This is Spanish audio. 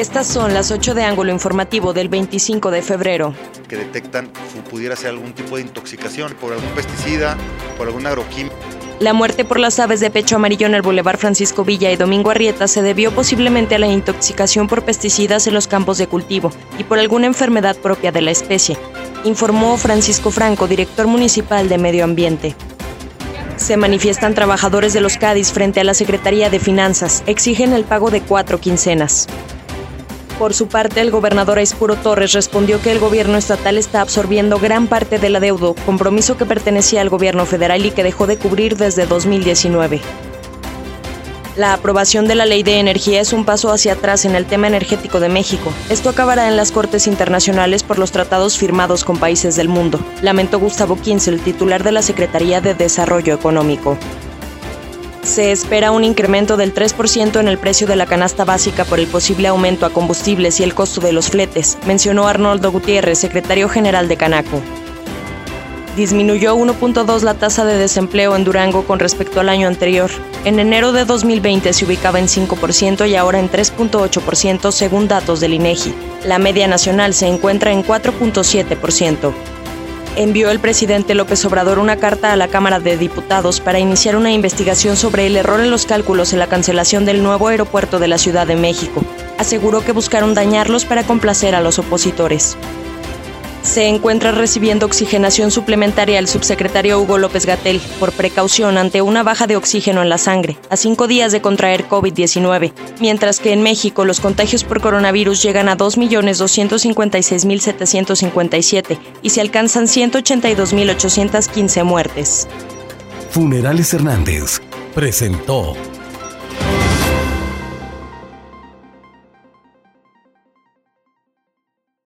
Estas son las 8 de ángulo informativo del 25 de febrero. Que detectan pudiera ser algún tipo de intoxicación por algún pesticida, por algún agroquímico. La muerte por las aves de pecho amarillo en el Boulevard Francisco Villa y Domingo Arrieta se debió posiblemente a la intoxicación por pesticidas en los campos de cultivo y por alguna enfermedad propia de la especie, informó Francisco Franco, director municipal de Medio Ambiente. Se manifiestan trabajadores de los Cádiz frente a la Secretaría de Finanzas. Exigen el pago de cuatro quincenas. Por su parte, el gobernador Aispuro Torres respondió que el gobierno estatal está absorbiendo gran parte del adeudo, compromiso que pertenecía al gobierno federal y que dejó de cubrir desde 2019. La aprobación de la ley de energía es un paso hacia atrás en el tema energético de México. Esto acabará en las Cortes Internacionales por los tratados firmados con países del mundo, lamentó Gustavo Quince, el titular de la Secretaría de Desarrollo Económico. Se espera un incremento del 3% en el precio de la canasta básica por el posible aumento a combustibles y el costo de los fletes, mencionó Arnoldo Gutiérrez, secretario general de Canaco. Disminuyó 1.2 la tasa de desempleo en Durango con respecto al año anterior. En enero de 2020 se ubicaba en 5% y ahora en 3.8% según datos del INEGI. La media nacional se encuentra en 4.7% envió el presidente López Obrador una carta a la Cámara de Diputados para iniciar una investigación sobre el error en los cálculos en la cancelación del nuevo aeropuerto de la Ciudad de México. Aseguró que buscaron dañarlos para complacer a los opositores. Se encuentra recibiendo oxigenación suplementaria el subsecretario Hugo López Gatel por precaución ante una baja de oxígeno en la sangre, a cinco días de contraer COVID-19, mientras que en México los contagios por coronavirus llegan a 2.256.757 y se alcanzan 182.815 muertes. Funerales Hernández presentó